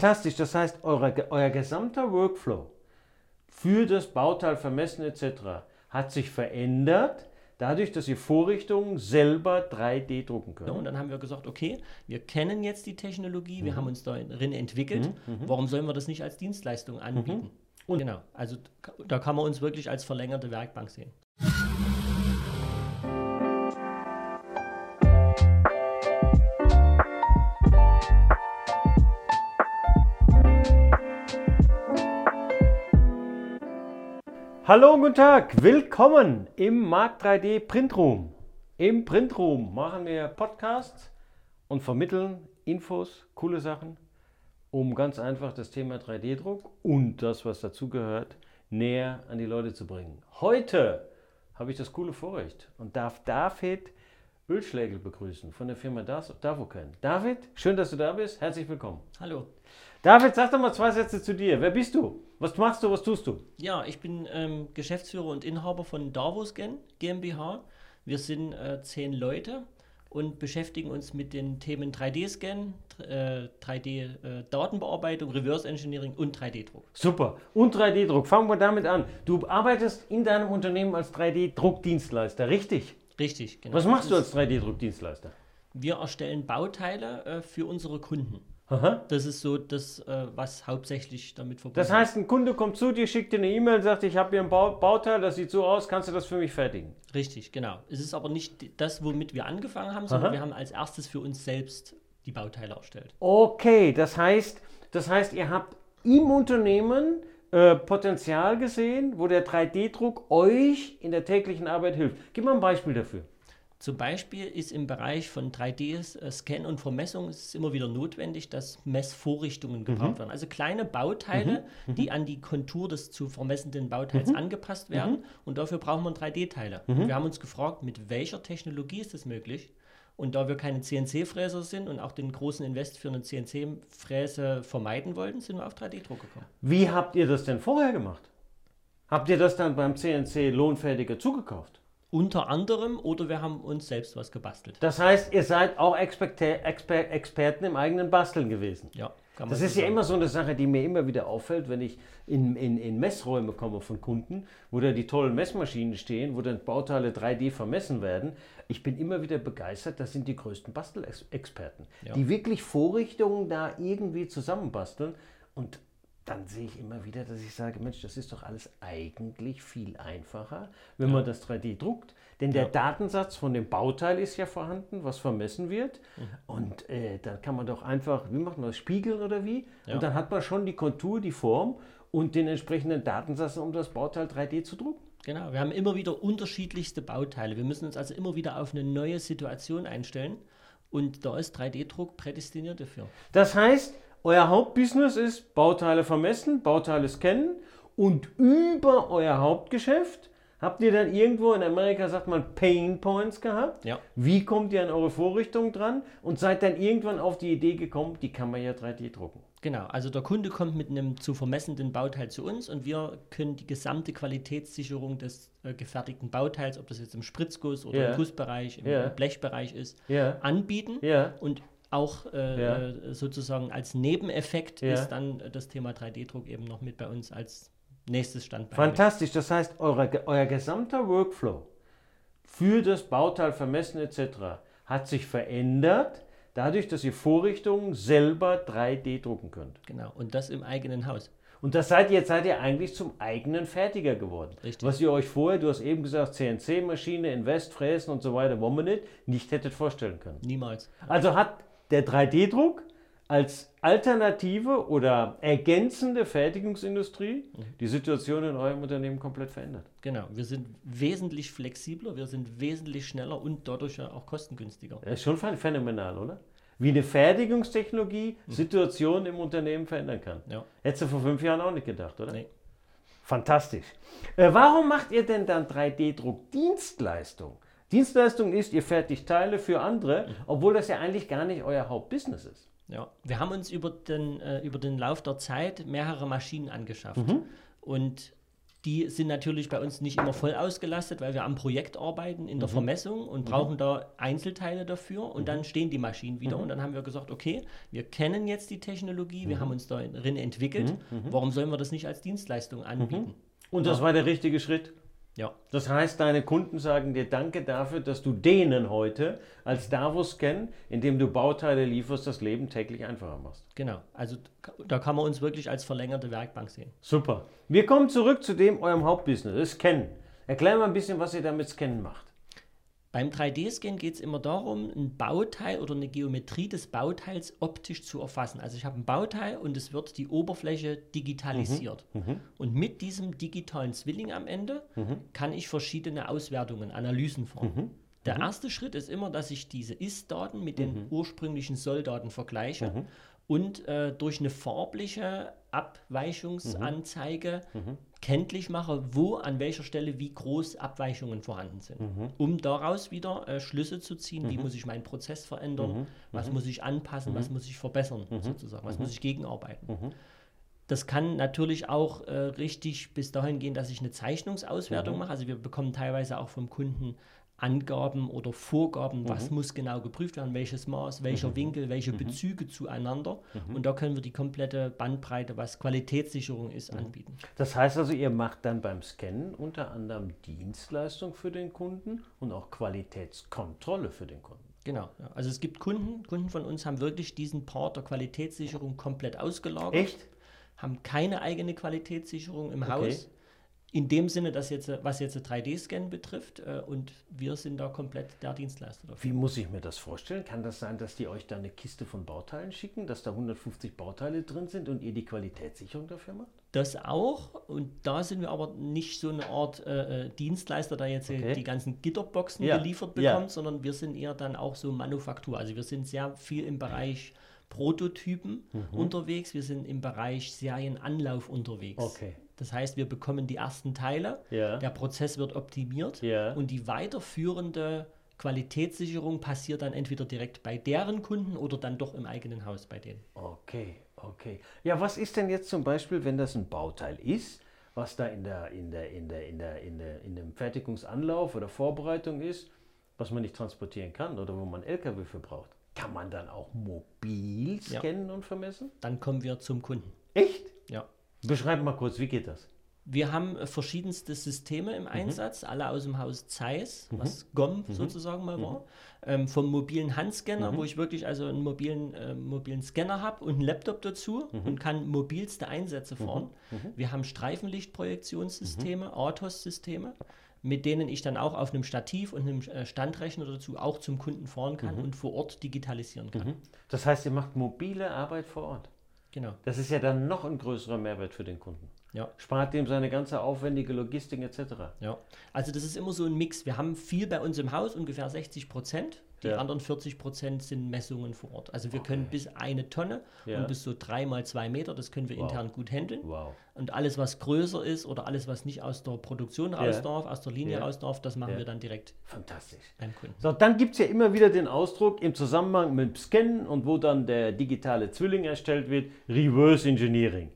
Fantastisch, das heißt, eure, euer gesamter Workflow für das Bauteil vermessen etc. hat sich verändert, dadurch, dass ihr Vorrichtungen selber 3D drucken könnt. Und dann haben wir gesagt, okay, wir kennen jetzt die Technologie, wir Mhm. haben uns darin entwickelt, warum sollen wir das nicht als Dienstleistung anbieten? Mhm. Und genau, also da kann man uns wirklich als verlängerte Werkbank sehen. Hallo und guten Tag, willkommen im Markt 3D Printroom. Im Printroom machen wir Podcasts und vermitteln Infos, coole Sachen, um ganz einfach das Thema 3D-Druck und das, was dazugehört, näher an die Leute zu bringen. Heute habe ich das coole Vorrecht und darf David Ölschlägel begrüßen von der Firma Davocan. David, schön, dass du da bist. Herzlich willkommen. Hallo. David, sag doch mal zwei Sätze zu dir. Wer bist du? Was machst du? Was tust du? Ja, ich bin ähm, Geschäftsführer und Inhaber von Davoscan GmbH. Wir sind äh, zehn Leute und beschäftigen uns mit den Themen 3D-Scan, äh, 3D-Datenbearbeitung, Reverse Engineering und 3D-Druck. Super. Und 3D-Druck. Fangen wir damit an. Du arbeitest in deinem Unternehmen als 3D-Druckdienstleister, richtig? Richtig, genau. Was machst du als 3D-Druckdienstleister? Wir erstellen Bauteile äh, für unsere Kunden. Aha. Das ist so das, äh, was hauptsächlich damit verbunden Das heißt, ein Kunde kommt zu dir, schickt dir eine E-Mail und sagt, ich habe hier ein Bau Bauteil, das sieht so aus, kannst du das für mich fertigen? ist. Richtig, genau. Es ist aber nicht das, womit wir angefangen haben, sondern Aha. wir haben als erstes für uns selbst die Bauteile erstellt. Okay, das heißt, das heißt, ihr habt im Unternehmen äh, Potenzial gesehen, wo der 3D-Druck euch in der täglichen Arbeit hilft. Gib mal ein Beispiel dafür. Zum Beispiel ist im Bereich von 3D-Scan und Vermessung ist es immer wieder notwendig, dass Messvorrichtungen gebraucht werden. Also kleine Bauteile, die an die Kontur des zu vermessenden Bauteils angepasst werden. Und dafür brauchen wir 3D-Teile. Und Wir haben uns gefragt, mit welcher Technologie ist das möglich? Und da wir keine CNC-Fräser sind und auch den großen Invest für eine CNC-Fräse vermeiden wollten, sind wir auf 3D-Druck gekommen. Wie habt ihr das denn vorher gemacht? Habt ihr das dann beim CNC Lohnfertiger zugekauft? Unter anderem oder wir haben uns selbst was gebastelt. Das heißt, ihr seid auch Experte, Exper, Experten im eigenen Basteln gewesen. Ja, kann man Das so ist ja sagen. immer so eine Sache, die mir immer wieder auffällt, wenn ich in, in, in Messräume komme von Kunden, wo da die tollen Messmaschinen stehen, wo dann Bauteile 3D vermessen werden. Ich bin immer wieder begeistert, das sind die größten Bastelexperten, Ja. die wirklich Vorrichtungen da irgendwie zusammenbasteln. Und dann sehe ich immer wieder, dass ich sage, Mensch, das ist doch alles eigentlich viel einfacher, wenn man das 3D druckt. Denn der Ja. Datensatz von dem Bauteil ist ja vorhanden, was vermessen wird. Mhm. Und äh, dann kann man doch einfach, wie macht man das, spiegeln oder wie? Ja. Und dann hat man schon die Kontur, die Form und den entsprechenden Datensatz, um das Bauteil 3D zu drucken. Genau, wir haben immer wieder unterschiedlichste Bauteile. Wir müssen uns also immer wieder auf eine neue Situation einstellen. Und da ist 3D-Druck prädestiniert dafür. Das heißt, euer Hauptbusiness ist Bauteile vermessen, Bauteile scannen und über euer Hauptgeschäft habt ihr dann irgendwo in Amerika, sagt man, Pain Points gehabt. Ja. Wie kommt ihr an eure Vorrichtung dran und seid dann irgendwann auf die Idee gekommen, die kann man ja 3D drucken. Genau, also der Kunde kommt mit einem zu vermessenden Bauteil zu uns und wir können die gesamte Qualitätssicherung des äh, gefertigten Bauteils, ob das jetzt im Spritzguss oder Ja. im Gussbereich, im, Ja. im Blechbereich ist, Ja. anbieten. Und auch äh, Ja. sozusagen als Nebeneffekt Ja. ist dann äh, das Thema 3D-Druck eben noch mit bei uns als nächstes Standbein. Fantastisch, das heißt, eure, euer gesamter Workflow für das Bauteil vermessen etc. hat sich verändert, dadurch, dass ihr Vorrichtungen selber 3D drucken könnt. Genau, und das im eigenen Haus. Und das seid ihr, jetzt seid ihr eigentlich zum eigenen Fertiger geworden. Richtig. Was ihr euch vorher, du hast eben gesagt, CNC-Maschine, Invest, Fräsen und so weiter, wo man nicht, nicht hättet vorstellen können. Niemals. Also hat der 3D-Druck als Alternative oder ergänzende Fertigungsindustrie die Situation in eurem Unternehmen komplett verändert. Genau, wir sind wesentlich flexibler, wir sind wesentlich schneller und dadurch auch kostengünstiger. Das ist schon phän- phänomenal, oder? Wie eine Fertigungstechnologie Situationen im Unternehmen verändern kann. Ja. Hättest du vor fünf Jahren auch nicht gedacht, oder? Nee. Fantastisch. Äh, warum macht ihr denn dann 3D-Druck Dienstleistung? Dienstleistung ist, ihr fertigt Teile für andere, obwohl das ja eigentlich gar nicht euer Hauptbusiness ist. Ja, wir haben uns über den, äh, über den Lauf der Zeit mehrere Maschinen angeschafft. Und Die sind natürlich bei uns nicht immer voll ausgelastet, weil wir am Projekt arbeiten in der Mhm. Vermessung und brauchen da Einzelteile dafür und Mhm. dann stehen die Maschinen wieder und dann haben wir gesagt, okay, wir kennen jetzt die Technologie, Mhm. wir haben uns darin entwickelt, warum sollen wir das nicht als Dienstleistung anbieten? Und das war der richtige Schritt. Ja, Das heißt, deine Kunden sagen dir Danke dafür, dass du denen heute als Davos-Scan, indem du Bauteile lieferst, das Leben täglich einfacher machst. genau. Also da kann man uns wirklich als verlängerte Werkbank sehen. Super. Wir kommen zurück zu dem eurem Hauptbusiness, das Scannen. Erklär mal ein bisschen, was ihr damit Scannen macht. Beim 3D-Scan geht es immer darum, ein Bauteil oder eine Geometrie des Bauteils optisch zu erfassen. Also ich habe ein Bauteil und es wird die Oberfläche digitalisiert. Und mit diesem digitalen Zwilling am Ende kann ich verschiedene Auswertungen, Analysen fahren. Der erste Schritt ist immer, dass ich diese Ist-Daten mit den ursprünglichen Soll-Daten vergleiche und äh, durch eine farbliche Abweichungsanzeige kenntlich mache, wo an welcher Stelle wie groß Abweichungen vorhanden sind, um daraus wieder äh, Schlüsse zu ziehen, wie muss ich meinen Prozess verändern, was muss ich anpassen, was muss ich verbessern, sozusagen, was muss ich gegenarbeiten. Das kann natürlich auch äh, richtig bis dahin gehen, dass ich eine Zeichnungsauswertung mache. Also wir bekommen teilweise auch vom Kunden Angaben oder Vorgaben, was muss genau geprüft werden, welches Maß, welcher Winkel, welche Bezüge zueinander. Und da können wir die komplette Bandbreite, was Qualitätssicherung ist, anbieten. Das heißt also, ihr macht dann beim Scannen unter anderem Dienstleistung für den Kunden und auch Qualitätskontrolle für den Kunden. Genau. Also es gibt Kunden, Kunden von uns haben wirklich diesen Part der Qualitätssicherung komplett ausgelagert. Echt? haben keine eigene Qualitätssicherung im Okay. Haus. In dem Sinne, dass jetzt, was jetzt 3D-Scan betrifft, äh, und wir sind da komplett der Dienstleister dafür. Wie muss ich mir das vorstellen? Kann das sein, dass die euch da eine Kiste von Bauteilen schicken, dass da 150 Bauteile drin sind und ihr die Qualitätssicherung dafür macht? Das auch, und da sind wir aber nicht so eine Art äh, äh, Dienstleister, der jetzt Okay. die ganzen Gitterboxen Ja, geliefert ja. bekommt, sondern wir sind eher dann auch so Manufaktur. Also wir sind sehr viel im Bereich Prototypen Mhm. unterwegs, wir sind im Bereich Serienanlauf unterwegs. Okay. Das heißt, wir bekommen die ersten Teile, Ja. der Prozess wird optimiert Ja. und die weiterführende Qualitätssicherung passiert dann entweder direkt bei deren Kunden oder dann doch im eigenen Haus bei denen. Okay, okay. Ja, was ist denn jetzt zum Beispiel, wenn das ein Bauteil ist, was da in der, in der, in der, in der, in der, in dem Fertigungsanlauf oder Vorbereitung ist, was man nicht transportieren kann oder wo man LKW für braucht? Kann man dann auch mobil Ja. scannen und vermessen? Dann kommen wir zum Kunden. Echt? Ja. Beschreib mal kurz, wie geht das? Wir haben äh, verschiedenste Systeme Mhm. im Einsatz, alle aus dem Haus Zeiss, was GOM Mhm. sozusagen mal war. Ähm, vom mobilen Handscanner, wo ich wirklich also einen mobilen, äh, mobilen Scanner habe und einen Laptop dazu Mhm. und kann mobilste Einsätze fahren. Wir haben Streifenlichtprojektionssysteme, ATOS-Systeme, mit denen ich dann auch auf einem Stativ und einem äh, Standrechner dazu auch zum Kunden fahren kann Mhm. und vor Ort digitalisieren kann. Das heißt, ihr macht mobile Arbeit vor Ort. Genau. Das ist ja dann noch ein größerer Mehrwert für den Kunden. Ja. Spart dem seine ganze aufwendige Logistik etc. Ja, also das ist immer so ein Mix. Wir haben viel bei uns im Haus, ungefähr 60 Prozent. Die Ja. anderen 40 Prozent sind Messungen vor Ort. Also wir können bis eine Tonne Ja. und bis so drei mal zwei Meter, das können wir Wow. intern gut handeln. Wow. Und alles, was größer ist oder alles, was nicht aus der Produktion raus Ja. darf, aus der Linie raus darf, das machen wir dann direkt Fantastisch. beim Kunden. So, dann gibt es ja immer wieder den Ausdruck im Zusammenhang mit dem Scannen und wo dann der digitale Zwilling erstellt wird, Reverse Engineering.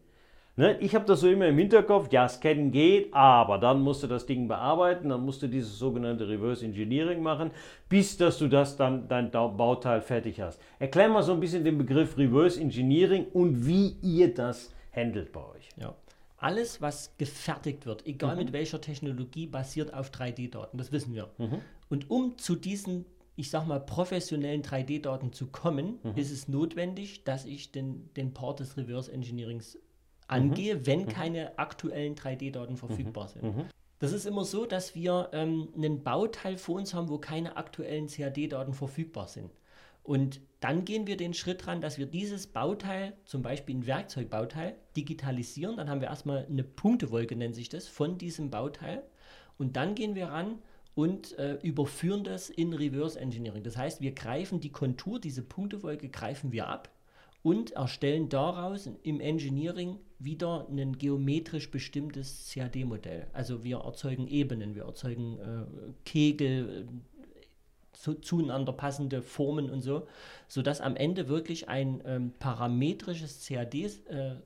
Ne? Ich habe das so immer im Hinterkopf, ja, Scannen geht, aber dann musst du das Ding bearbeiten, dann musst du dieses sogenannte Reverse Engineering machen, bis dass du das dann dein Bauteil fertig hast. Erklär mal so ein bisschen den Begriff Reverse Engineering und wie ihr das handelt bei euch. Ja. Alles, was gefertigt wird, egal Mhm. mit welcher Technologie, basiert auf 3D-Daten. Das wissen wir. Mhm. Und um zu diesen, ich sag mal, professionellen 3D-Daten zu kommen, Mhm. ist es notwendig, dass ich den, den Part des Reverse Engineerings Mhm. angehe, wenn keine aktuellen 3D-Daten verfügbar sind. Mhm. Das ist immer so, dass wir ähm, einen Bauteil vor uns haben, wo keine aktuellen CAD-Daten verfügbar sind. Und dann gehen wir den Schritt ran, dass wir dieses Bauteil, zum Beispiel ein Werkzeugbauteil, digitalisieren. Dann haben wir erstmal eine Punktewolke, nennt sich das, von diesem Bauteil. Und dann gehen wir ran und äh, überführen das in Reverse Engineering. Das heißt, wir greifen die Kontur, diese Punktewolke greifen wir ab und erstellen daraus im Engineering wieder ein geometrisch bestimmtes CAD-Modell. Also wir erzeugen Ebenen, wir erzeugen äh, Kegel, äh, zu, zueinander passende Formen und so, sodass am Ende wirklich ein ähm, parametrisches CAD äh,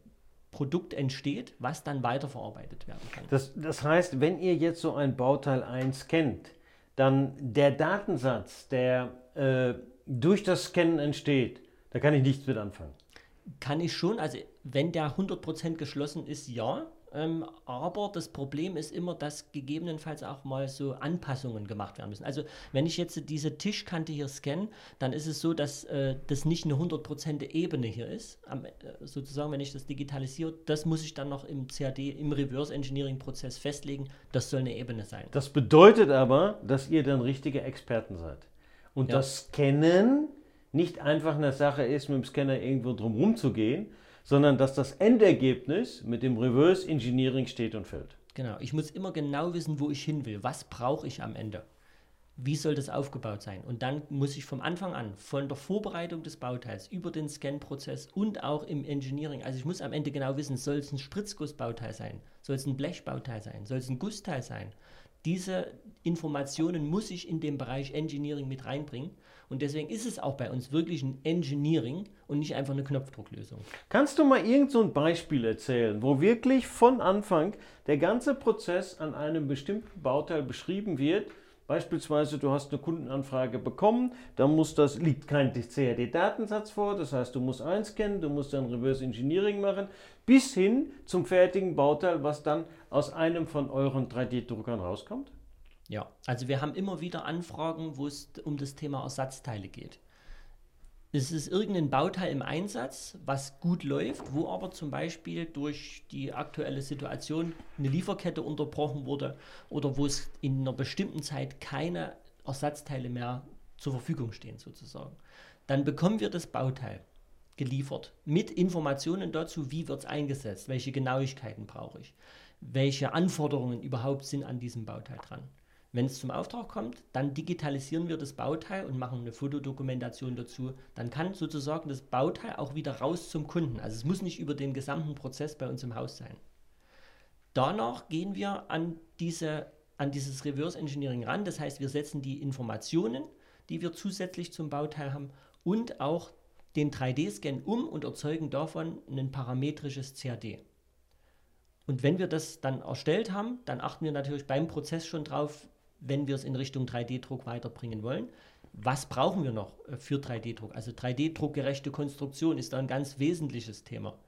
entsteht, was dann weiterverarbeitet werden kann. Das, das heißt, wenn ihr jetzt so ein Bauteil 1 kennt, dann der Datensatz, der äh, durch das Scannen entsteht, da kann ich nichts mit anfangen. Kann ich schon, also wenn der 100% geschlossen ist, ja. Ähm, aber das Problem ist immer, dass gegebenenfalls auch mal so Anpassungen gemacht werden müssen. Also wenn ich jetzt diese Tischkante hier scanne, dann ist es so, dass äh, das nicht eine 100% Ebene hier ist. Am, äh, sozusagen, wenn ich das digitalisiere, das muss ich dann noch im CAD, im Reverse Engineering Prozess festlegen. Das soll eine Ebene sein. Das bedeutet aber, dass ihr dann richtige Experten seid. Und ja. das Scannen nicht einfach eine Sache ist, mit dem Scanner irgendwo drum zu gehen, sondern dass das Endergebnis mit dem Reverse Engineering steht und fällt. Genau, ich muss immer genau wissen, wo ich hin will. Was brauche ich am Ende? Wie soll das aufgebaut sein? Und dann muss ich vom Anfang an, von der Vorbereitung des Bauteils über den Scan-Prozess und auch im Engineering, also ich muss am Ende genau wissen, soll es ein Spritzgussbauteil sein? Soll es ein Blechbauteil sein? Soll es ein Gussteil sein? Diese Informationen muss ich in den Bereich Engineering mit reinbringen. Und deswegen ist es auch bei uns wirklich ein Engineering und nicht einfach eine Knopfdrucklösung. Kannst du mal irgend so ein Beispiel erzählen, wo wirklich von Anfang der ganze Prozess an einem bestimmten Bauteil beschrieben wird? Beispielsweise, du hast eine Kundenanfrage bekommen, da muss das, liegt kein CAD-Datensatz vor, das heißt, du musst einscannen, du musst dann Reverse Engineering machen, bis hin zum fertigen Bauteil, was dann aus einem von euren 3D-Druckern rauskommt? Ja, also wir haben immer wieder Anfragen, wo es um das Thema Ersatzteile geht. Es ist irgendein Bauteil im Einsatz, was gut läuft, wo aber zum Beispiel durch die aktuelle Situation eine Lieferkette unterbrochen wurde oder wo es in einer bestimmten Zeit keine Ersatzteile mehr zur Verfügung stehen sozusagen. Dann bekommen wir das Bauteil geliefert mit Informationen dazu, wie wird es eingesetzt, welche Genauigkeiten brauche ich, welche Anforderungen überhaupt sind an diesem Bauteil dran. Wenn es zum Auftrag kommt, dann digitalisieren wir das Bauteil und machen eine Fotodokumentation dazu. Dann kann sozusagen das Bauteil auch wieder raus zum Kunden. Also es muss nicht über den gesamten Prozess bei uns im Haus sein. Danach gehen wir an, diese, an dieses Reverse Engineering ran. Das heißt, wir setzen die Informationen, die wir zusätzlich zum Bauteil haben, und auch den 3D-Scan um und erzeugen davon ein parametrisches CAD. Und wenn wir das dann erstellt haben, dann achten wir natürlich beim Prozess schon drauf, wenn wir es in Richtung 3D-Druck weiterbringen wollen. Was brauchen wir noch äh, für 3D-Druck? Also 3D-druckgerechte Konstruktion ist da ein ganz wesentliches Thema.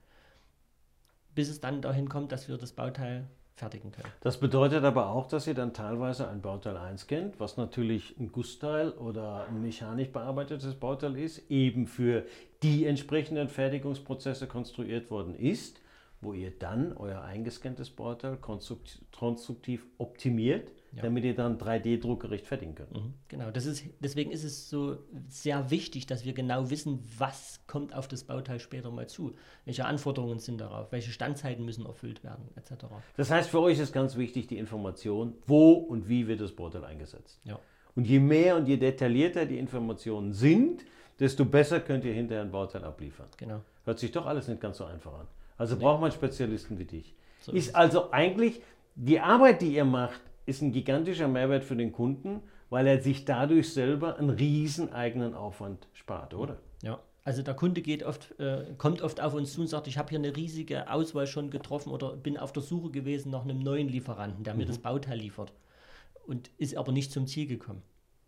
Bis es dann dahin kommt, dass wir das Bauteil fertigen können. Das bedeutet aber auch, dass ihr dann teilweise ein Bauteil einscannt, was natürlich ein Gussteil oder ein mechanisch bearbeitetes Bauteil ist, eben für die entsprechenden Fertigungsprozesse konstruiert worden ist, wo ihr dann euer eingescanntes Bauteil konstruktiv optimiert ja. damit ihr dann 3D-druckgerecht fertigen könnt. Mhm, genau, das ist, deswegen ist es so sehr wichtig, dass wir genau wissen, was kommt auf das Bauteil später mal zu. Welche Anforderungen sind darauf, welche Standzeiten müssen erfüllt werden, etc. Das heißt, für euch ist ganz wichtig die Information, wo und wie wird das Bauteil eingesetzt. Ja. Und je mehr und je detaillierter die Informationen sind, desto besser könnt ihr hinterher ein Bauteil abliefern. Genau. Hört sich doch alles nicht ganz so einfach an. Also nee. braucht man Spezialisten wie dich. So ist, ist also eigentlich die Arbeit, die ihr macht, ist ein gigantischer Mehrwert für den Kunden, weil er sich dadurch selber einen riesen eigenen Aufwand spart, oder? Ja. Also der Kunde geht oft, äh, kommt oft auf uns zu und sagt, ich habe hier eine riesige Auswahl schon getroffen oder bin auf der Suche gewesen nach einem neuen Lieferanten, der mir mhm. das Bauteil liefert und ist aber nicht zum Ziel gekommen.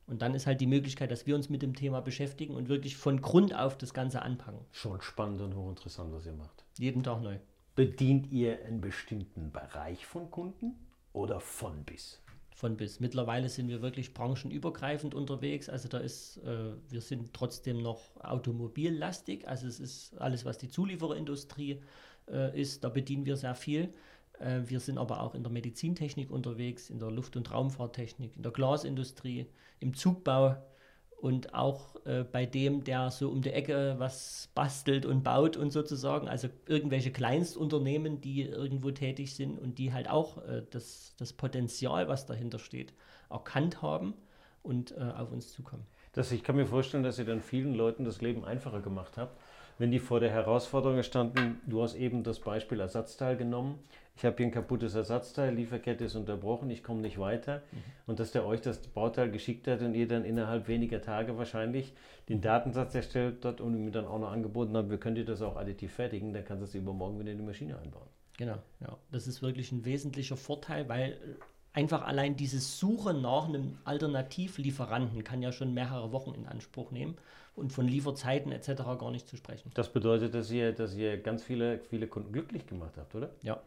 Und dann ist halt die Möglichkeit, dass wir uns mit dem Thema beschäftigen und wirklich von Grund auf das Ganze anpacken. Schon spannend und hochinteressant, was ihr macht. Jeden Tag neu. Bedient ihr einen bestimmten Bereich von Kunden? Oder von bis? Von bis. Mittlerweile sind wir wirklich branchenübergreifend unterwegs. Also da ist, äh, wir sind trotzdem noch automobillastig. Also es ist alles, was die Zuliefererindustrie äh, ist, da bedienen wir sehr viel. Äh, wir sind aber auch in der Medizintechnik unterwegs, in der Luft- und Raumfahrttechnik, in der Glasindustrie, im Zugbau und auch äh, bei dem, der so um die Ecke was bastelt und baut und sozusagen, also irgendwelche Kleinstunternehmen, die irgendwo tätig sind und die halt auch äh, das, das Potenzial, was dahinter steht, erkannt haben und äh, auf uns zukommen. Das, ich kann mir vorstellen, dass ihr dann vielen Leuten das Leben einfacher gemacht habt, wenn die vor der Herausforderung standen, du hast eben das Beispiel Ersatzteil genommen, ich habe hier ein kaputtes Ersatzteil, Lieferkette ist unterbrochen, ich komme nicht weiter. Mhm. Und dass der euch das Bauteil geschickt hat und ihr dann innerhalb weniger Tage wahrscheinlich den Datensatz erstellt hat und ihm dann auch noch angeboten hat, wir können dir das auch additiv fertigen, dann kannst du es übermorgen wieder in die Maschine einbauen. Genau, ja. Das ist wirklich ein wesentlicher Vorteil, weil einfach allein dieses Suchen nach einem Alternativlieferanten kann ja schon mehrere Wochen in Anspruch nehmen und von Lieferzeiten etc. gar nicht zu sprechen. Das bedeutet, dass ihr, dass ihr ganz viele, viele Kunden glücklich gemacht habt, oder? Ja.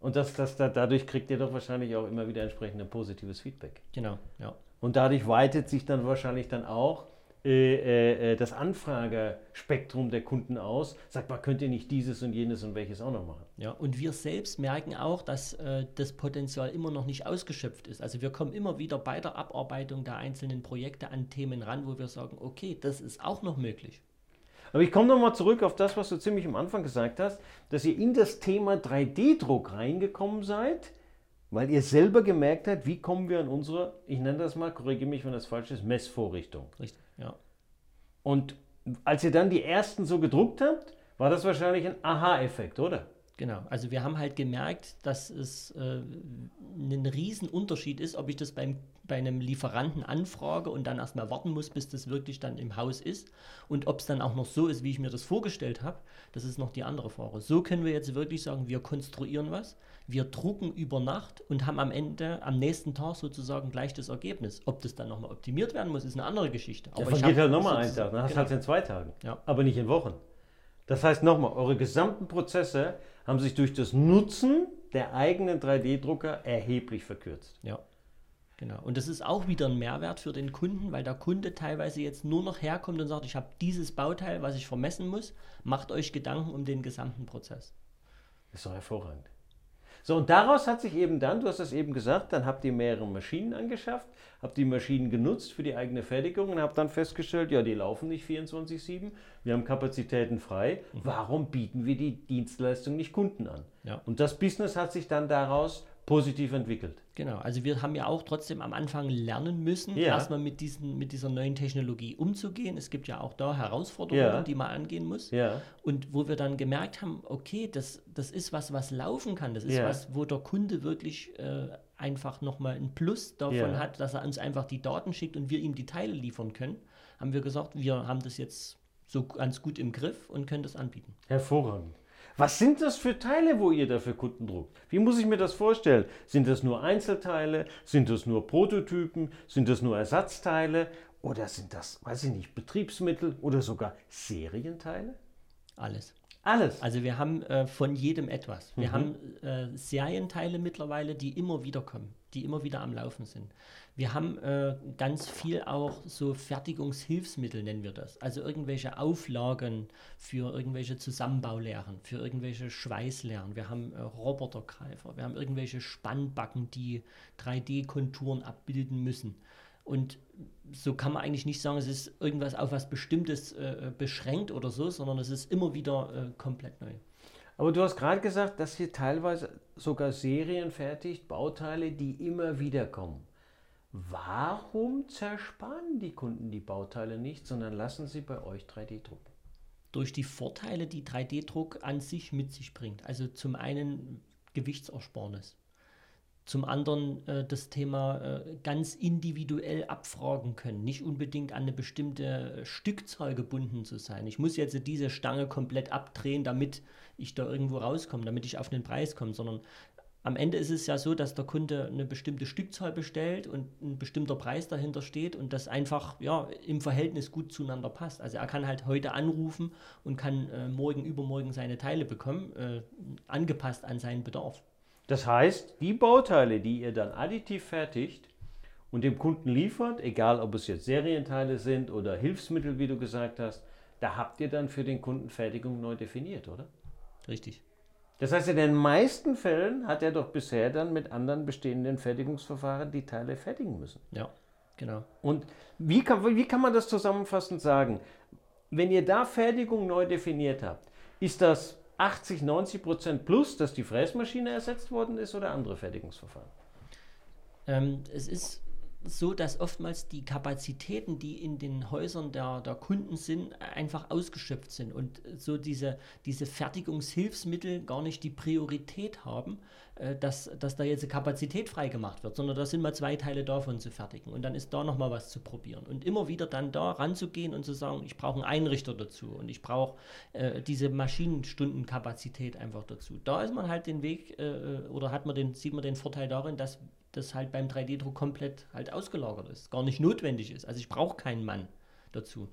Und das, das, da, dadurch kriegt ihr doch wahrscheinlich auch immer wieder entsprechend ein positives Feedback. Genau, ja. Und dadurch weitet sich dann wahrscheinlich dann auch äh, äh, äh, das Anfragespektrum der Kunden aus. Sagt mal, könnt ihr nicht dieses und jenes und welches auch noch machen? Ja, und wir selbst merken auch, dass äh, das Potenzial immer noch nicht ausgeschöpft ist. Also wir kommen immer wieder bei der Abarbeitung der einzelnen Projekte an Themen ran, wo wir sagen, okay, das ist auch noch möglich. Aber ich komme nochmal zurück auf das, was du ziemlich am Anfang gesagt hast, dass ihr in das Thema 3D-Druck reingekommen seid, weil ihr selber gemerkt habt, wie kommen wir an unsere, ich nenne das mal, korrigiere mich, wenn das falsch ist, Messvorrichtung. Richtig, ja. Und als ihr dann die ersten so gedruckt habt, war das wahrscheinlich ein Aha-Effekt, oder? Genau, also wir haben halt gemerkt, dass es äh, ein Riesenunterschied ist, ob ich das beim, bei einem Lieferanten anfrage und dann erstmal warten muss, bis das wirklich dann im Haus ist. Und ob es dann auch noch so ist, wie ich mir das vorgestellt habe, das ist noch die andere Frage. So können wir jetzt wirklich sagen, wir konstruieren was, wir drucken über Nacht und haben am Ende, am nächsten Tag sozusagen gleich das Ergebnis. Ob das dann nochmal optimiert werden muss, ist eine andere Geschichte. Aber ja, geht halt nochmal einen Tag, dann hast du genau. halt in zwei Tagen, ja. aber nicht in Wochen. Das heißt nochmal, eure gesamten Prozesse haben sich durch das Nutzen der eigenen 3D-Drucker erheblich verkürzt. Ja. Genau. Und das ist auch wieder ein Mehrwert für den Kunden, weil der Kunde teilweise jetzt nur noch herkommt und sagt, ich habe dieses Bauteil, was ich vermessen muss. Macht euch Gedanken um den gesamten Prozess. Das ist doch hervorragend. So, und daraus hat sich eben dann, du hast das eben gesagt, dann habt ihr mehrere Maschinen angeschafft, habt die Maschinen genutzt für die eigene Fertigung und habt dann festgestellt, ja, die laufen nicht 24-7, wir haben Kapazitäten frei, mhm. warum bieten wir die Dienstleistung nicht Kunden an? Ja. Und das Business hat sich dann daraus positiv entwickelt. Genau, also wir haben ja auch trotzdem am Anfang lernen müssen, ja. erstmal mit, diesen, mit dieser neuen Technologie umzugehen. Es gibt ja auch da Herausforderungen, ja. die man angehen muss. Ja. Und wo wir dann gemerkt haben, okay, das, das ist was, was laufen kann. Das ist was, wo der Kunde wirklich äh, einfach nochmal ein Plus davon hat, dass er uns einfach die Daten schickt und wir ihm die Teile liefern können. Haben wir gesagt, wir haben das jetzt so ganz gut im Griff und können das anbieten. Hervorragend. Was sind das für Teile, wo ihr da für Kunden druckt? Wie muss ich mir das vorstellen? Sind das nur Einzelteile? Sind das nur Prototypen? Sind das nur Ersatzteile? Oder sind das, weiß ich nicht, Betriebsmittel oder sogar Serienteile? Alles. Alles. Also wir haben äh, von jedem etwas. Wir mhm. haben äh, Serienteile mittlerweile, die immer wieder kommen, die immer wieder am Laufen sind. Wir haben äh, ganz viel auch so Fertigungshilfsmittel, nennen wir das. Also irgendwelche Auflagen für irgendwelche Zusammenbaulehren, für irgendwelche Schweißlehren. Wir haben äh, Robotergreifer, wir haben irgendwelche Spannbacken, die 3D-Konturen abbilden müssen. Und so kann man eigentlich nicht sagen, es ist irgendwas auf was Bestimmtes äh, beschränkt oder so, sondern es ist immer wieder äh, komplett neu. Aber du hast gerade gesagt, dass ihr teilweise sogar Serien fertigt, Bauteile, die immer wieder kommen. Warum zersparen die Kunden die Bauteile nicht, sondern lassen sie bei euch 3D drucken? Durch die Vorteile, die 3D-Druck an sich mit sich bringt. Also zum einen Gewichtsersparnis. Zum anderen äh, das Thema äh, ganz individuell abfragen können, nicht unbedingt an eine bestimmte Stückzahl gebunden zu sein. Ich muss jetzt diese Stange komplett abdrehen, damit ich da irgendwo rauskomme, damit ich auf den Preis komme, sondern am Ende ist es ja so, dass der Kunde eine bestimmte Stückzahl bestellt und ein bestimmter Preis dahinter steht und das einfach ja, im Verhältnis gut zueinander passt. Also er kann halt heute anrufen und kann äh, morgen, übermorgen seine Teile bekommen, äh, angepasst an seinen Bedarf. Das heißt, die Bauteile, die ihr dann additiv fertigt und dem Kunden liefert, egal ob es jetzt Serienteile sind oder Hilfsmittel, wie du gesagt hast, da habt ihr dann für den Kunden Fertigung neu definiert, oder? Richtig. Das heißt, in den meisten Fällen hat er doch bisher dann mit anderen bestehenden Fertigungsverfahren die Teile fertigen müssen. Ja, genau. Und wie kann, wie kann man das zusammenfassend sagen? Wenn ihr da Fertigung neu definiert habt, ist das 80, 90 Prozent plus, dass die Fräsmaschine ersetzt worden ist oder andere Fertigungsverfahren? Ähm, es ist so, dass oftmals die Kapazitäten, die in den Häusern der, der Kunden sind, einfach ausgeschöpft sind und so diese, diese Fertigungshilfsmittel gar nicht die Priorität haben, äh, dass, dass da jetzt Kapazität freigemacht wird, sondern da sind mal zwei Teile davon zu fertigen und dann ist da nochmal was zu probieren und immer wieder dann da ranzugehen und zu sagen, ich brauche einen Einrichter dazu und ich brauche äh, diese Maschinenstundenkapazität einfach dazu. Da ist man halt den Weg äh, oder hat man den, sieht man den Vorteil darin, dass das halt beim 3D-Druck komplett halt ausgelagert ist, gar nicht notwendig ist. Also ich brauche keinen Mann dazu.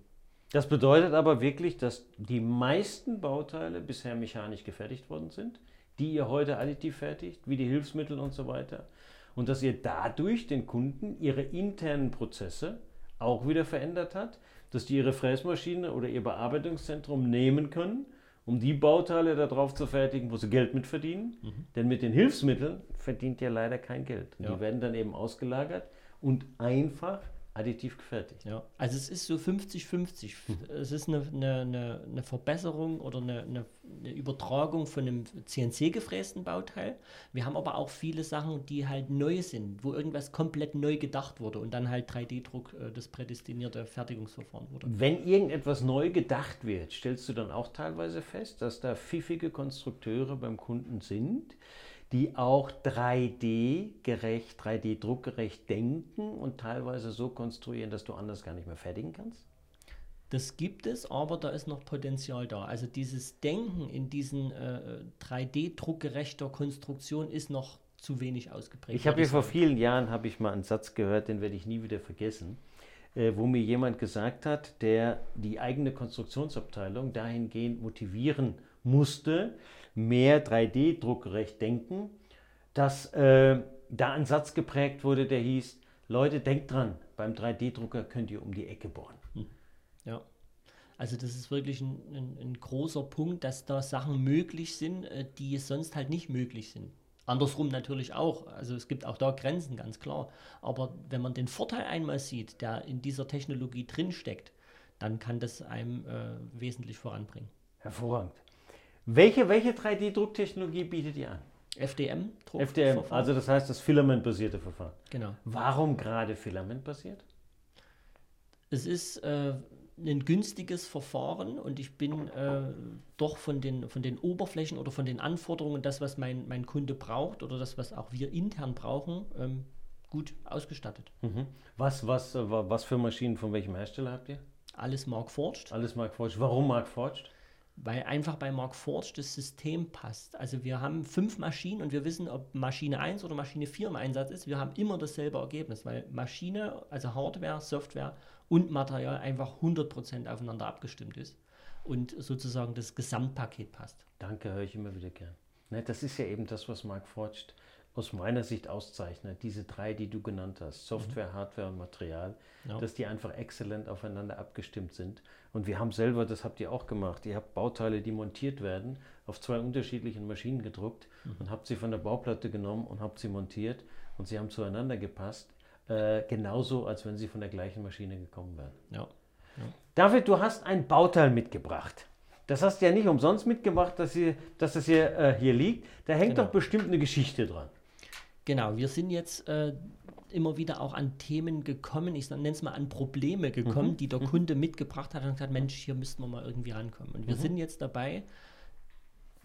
Das bedeutet aber wirklich, dass die meisten Bauteile bisher mechanisch gefertigt worden sind, die ihr heute additiv fertigt, wie die Hilfsmittel und so weiter. Und dass ihr dadurch den Kunden ihre internen Prozesse auch wieder verändert hat, dass die ihre Fräsmaschine oder ihr Bearbeitungszentrum nehmen können um die Bauteile darauf zu fertigen, wo sie Geld mit verdienen. Mhm. Denn mit den Hilfsmitteln verdient ihr leider kein Geld. Ja. Die werden dann eben ausgelagert und einfach additiv gefertigt. Ja, also es ist so 50-50. Hm. Es ist eine, eine, eine, Verbesserung oder eine, eine, Übertragung von einem CNC-gefrästen Bauteil. Wir haben aber auch viele Sachen, die halt neu sind, wo irgendwas komplett neu gedacht wurde und dann halt 3D-Druck äh, das prädestinierte Fertigungsverfahren wurde. Wenn irgendetwas neu gedacht wird, stellst du dann auch teilweise fest, dass da pfiffige Konstrukteure beim Kunden sind, die auch 3D-gerecht, 3D-druckgerecht denken und teilweise so konstruieren, dass du anders gar nicht mehr fertigen kannst? Das gibt es, aber da ist noch Potenzial da. Also dieses Denken in diesen äh, 3D-druckgerechter Konstruktion ist noch zu wenig ausgeprägt. Ich habe hier vor vielen Jahren habe ich mal einen Satz gehört, den werde ich nie wieder vergessen, äh, wo mir jemand gesagt hat, der die eigene Konstruktionsabteilung dahingehend motivieren musste, mehr 3D-druckgerecht denken, dass äh, da ein Satz geprägt wurde, der hieß, Leute, denkt dran, beim 3D-Drucker könnt ihr um die Ecke bohren. Hm. Ja. Also das ist wirklich ein, ein, ein, großer Punkt, dass da Sachen möglich sind, äh, die sonst halt nicht möglich sind. Andersrum natürlich auch. Also es gibt auch da Grenzen, ganz klar. Aber wenn man den Vorteil einmal sieht, der in dieser Technologie drinsteckt, dann kann das einem äh, wesentlich voranbringen. Hervorragend. Welche, welche 3D-Drucktechnologie bietet ihr an? FDM. FDM, also das heißt das Filament-basierte Verfahren. Genau. Warum gerade Filament-basiert? Es ist äh, ein günstiges Verfahren und ich bin äh, doch von den, von den Oberflächen oder von den Anforderungen, das, was mein, mein Kunde braucht oder das, was auch wir intern brauchen, ähm, gut ausgestattet. Mhm. Was, was, äh, was für Maschinen von welchem Hersteller habt ihr? Alles Mark Forged. Alles Mark Forged. Warum Mark Forged? Weil einfach bei Mark Forge das System passt. Also wir haben fünf Maschinen und wir wissen, ob Maschine 1 oder Maschine 4 im Einsatz ist. Wir haben immer dasselbe Ergebnis, weil Maschine, also Hardware, Software und Material einfach 100% aufeinander abgestimmt ist und sozusagen das Gesamtpaket passt. Danke, höre ich immer wieder gern. Ne, das ist ja eben das, was Mark Forged aus meiner Sicht auszeichnet, diese drei, die du genannt hast, Software, mhm. Hardware und Material, ja. dass die einfach exzellent aufeinander abgestimmt sind. Und wir haben selber, das habt ihr auch gemacht, ihr habt Bauteile, die montiert werden, auf zwei unterschiedlichen Maschinen gedruckt mhm. und habt sie von der Bauplatte genommen und habt sie montiert und sie haben zueinander gepasst, äh, genauso als wenn sie von der gleichen Maschine gekommen wären. Ja. ja. David, du hast ein Bauteil mitgebracht. Das hast du ja nicht umsonst mitgebracht, dass, hier, dass das hier, äh, hier liegt. Da hängt genau. doch bestimmt eine Geschichte dran. Genau, wir sind jetzt äh, immer wieder auch an Themen gekommen, ich nenne es mal an Probleme gekommen, mhm. die der mhm. Kunde mitgebracht hat und gesagt, Mensch, hier müssten wir mal irgendwie rankommen. Und wir mhm. sind jetzt dabei,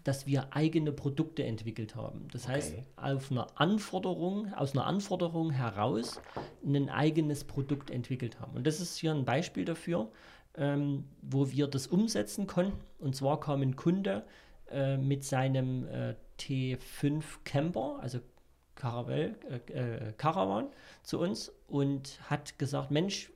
dass wir eigene Produkte entwickelt haben. Das okay. heißt, auf einer Anforderung, aus einer Anforderung heraus ein eigenes Produkt entwickelt haben. Und das ist hier ein Beispiel dafür, ähm, wo wir das umsetzen konnten. Und zwar kam ein Kunde äh, mit seinem äh, T5 Camper, also Caravel, äh, äh, Caravan zu uns und hat gesagt, Mensch,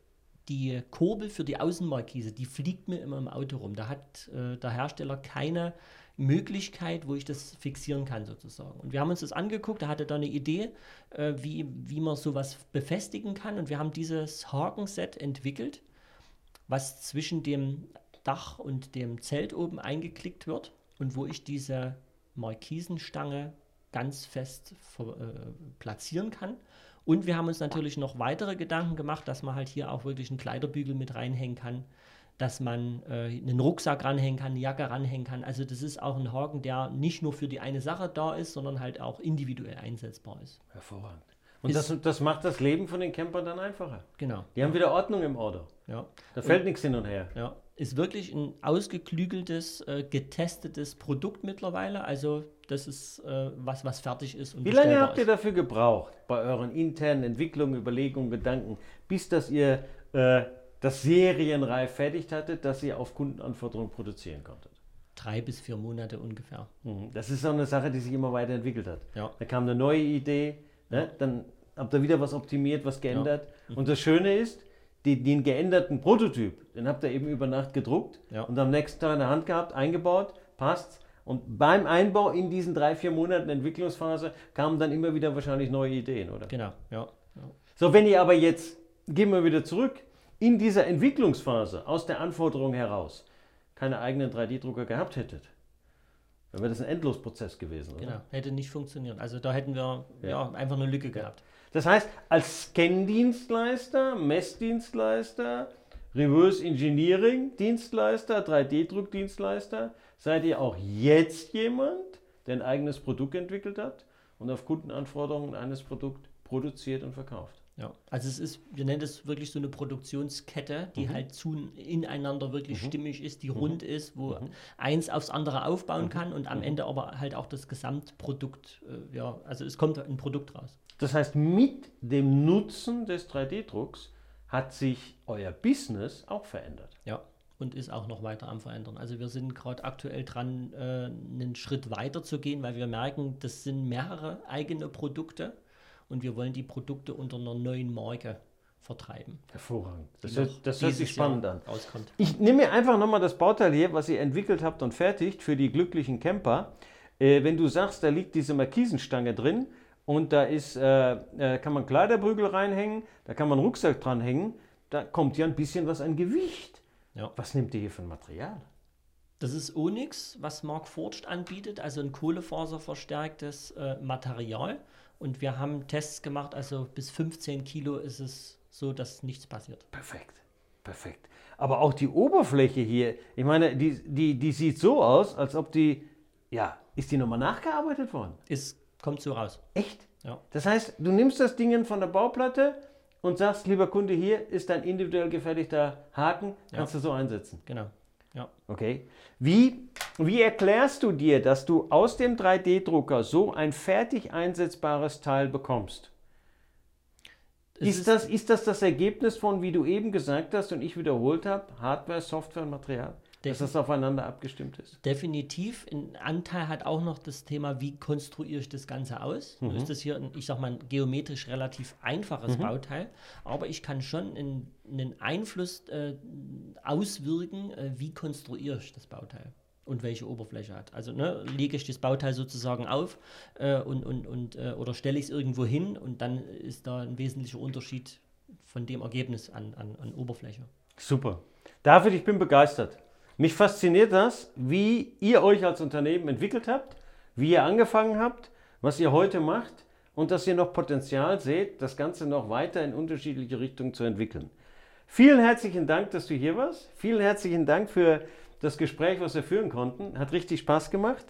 die Kurbel für die Außenmarkise, die fliegt mir immer im Auto rum. Da hat äh, der Hersteller keine Möglichkeit, wo ich das fixieren kann sozusagen. Und wir haben uns das angeguckt, er hatte da eine Idee, äh, wie, wie man sowas befestigen kann. Und wir haben dieses Hakenset entwickelt, was zwischen dem Dach und dem Zelt oben eingeklickt wird und wo ich diese Markisenstange ganz fest äh, platzieren kann. Und wir haben uns natürlich noch weitere Gedanken gemacht, dass man halt hier auch wirklich einen Kleiderbügel mit reinhängen kann, dass man äh, einen Rucksack ranhängen kann, eine Jacke ranhängen kann. Also das ist auch ein Haken, der nicht nur für die eine Sache da ist, sondern halt auch individuell einsetzbar ist. Hervorragend. Und Ist- das, das macht das Leben von den Campern dann einfacher. Genau. Die haben wieder Ordnung im Auto. Ja. Da fällt nichts hin und her. Ja, ist wirklich ein ausgeklügeltes, äh, getestetes Produkt mittlerweile. Also das ist äh, was, was fertig ist und Wie lange habt ihr ist. dafür gebraucht, bei euren internen Entwicklungen, Überlegungen, Gedanken, bis dass ihr äh, das serienreif fertig hattet, dass ihr auf Kundenanforderungen produzieren konntet? Drei bis vier Monate ungefähr. Mhm. Das ist so eine Sache, die sich immer weiterentwickelt hat. Ja. Da kam eine neue Idee, ne? dann habt ihr wieder was optimiert, was geändert. Mhm. Und das Schöne ist, die, den geänderten Prototyp, den habt ihr eben über Nacht gedruckt Ja. und am nächsten Tag in der Hand gehabt, eingebaut, passt. Und beim Einbau in diesen drei, vier Monaten Entwicklungsphase kamen dann immer wieder wahrscheinlich neue Ideen, oder? Genau, ja. ja. So, wenn ihr aber jetzt, gehen wir wieder zurück, in dieser Entwicklungsphase aus der Anforderung heraus keine eigenen 3D-Drucker gehabt hättet, dann wäre das ein Endlosprozess gewesen, oder? Genau, hätte nicht funktioniert. Also da hätten wir Ja. ja. einfach eine Lücke gehabt. Das heißt, als Scan-Dienstleister, Messdienstleister, Reverse Engineering Dienstleister, 3D-Druckdienstleister, seid ihr auch jetzt jemand, der ein eigenes Produkt entwickelt hat und auf Kundenanforderungen eines Produkts produziert und verkauft. Ja. Also es ist, wir nennen das wirklich so eine Produktionskette, die halt zu ineinander wirklich stimmig ist, die rund ist, wo eins aufs andere aufbauen kann und am Ende aber halt auch das Gesamtprodukt, äh, ja, also es kommt ein Produkt raus. Das heißt, mit dem Nutzen des 3D-Drucks hat sich euer Business auch verändert. Ja, und ist auch noch weiter am Verändern. Also wir sind gerade aktuell dran, äh, einen Schritt weiter zu gehen, weil wir merken, das sind mehrere eigene Produkte und wir wollen die Produkte unter einer neuen Marke vertreiben. Hervorragend. Das hört, das hört sich dieses Jahr spannend an. Rauskommt. Ich nehme mir einfach nochmal das Bauteil hier, was ihr entwickelt habt und fertigt für die glücklichen Camper. Äh, wenn du sagst, da liegt diese Markisenstange drin und da ist, äh, äh, kann man Kleiderbügel reinhängen, da kann man Rucksack dranhängen, da kommt ja ein bisschen was an Gewicht. Ja. Was nehmt ihr hier für ein Material? Das ist Onyx, was Mark Forged anbietet, also ein kohlefaserverstärktes äh, Material. Und wir haben Tests gemacht, also bis 15 Kilo ist es so, dass nichts passiert. Perfekt, perfekt. Aber auch die Oberfläche hier, ich meine, die, die, die sieht so aus, als ob die, ja, ist die nochmal nachgearbeitet worden? Es kommt so raus. Echt? Ja. Das heißt, du nimmst das Ding von der Bauplatte und sagst, lieber Kunde, hier ist dein individuell gefertigter Haken, kannst du so einsetzen. Genau. Ja. Okay. Wie, wie erklärst du dir, dass du aus dem 3D-Drucker so ein fertig einsetzbares Teil bekommst? Ist das, ist das das Ergebnis von, wie du eben gesagt hast und ich wiederholt habe, Hardware, Software und Material? Dass das aufeinander abgestimmt ist? definitiv ein Anteil hat auch noch das Thema, wie konstruiere ich das Ganze aus. Nun ist das hier, ein, ich sag mal, ein geometrisch relativ einfaches Bauteil, aber ich kann schon einen, einen Einfluss äh, auswirken, äh, wie konstruiere ich das Bauteil und welche Oberfläche hat. Also ne, lege ich das Bauteil sozusagen auf äh, und, und, und, äh, oder stelle ich es irgendwo hin und dann ist da ein wesentlicher Unterschied von dem Ergebnis an, an, an Oberfläche. Super. David, ich bin begeistert. Mich fasziniert das, wie ihr euch als Unternehmen entwickelt habt, wie ihr angefangen habt, was ihr heute macht und dass ihr noch Potenzial seht, das Ganze noch weiter in unterschiedliche Richtungen zu entwickeln. Vielen herzlichen Dank, dass du hier warst. Vielen herzlichen Dank für das Gespräch, was wir führen konnten. Hat richtig Spaß gemacht.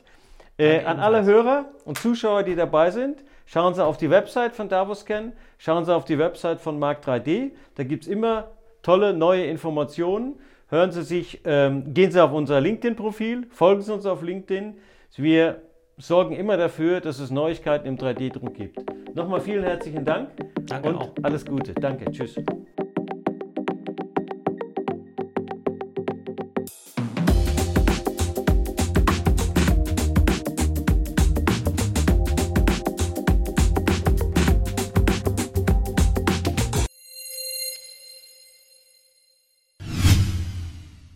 Äh, an alle Hörer und Zuschauer, die dabei sind, schauen Sie auf die Website von Davoscan, schauen Sie auf die Website von Mark 3D. Da gibt es immer tolle neue Informationen. Hören Sie sich, ähm, gehen Sie auf unser LinkedIn-Profil, folgen Sie uns auf LinkedIn. Wir sorgen immer dafür, dass es Neuigkeiten im 3D-Druck gibt. Nochmal vielen herzlichen Dank Danke und auch. alles Gute. Danke. Tschüss.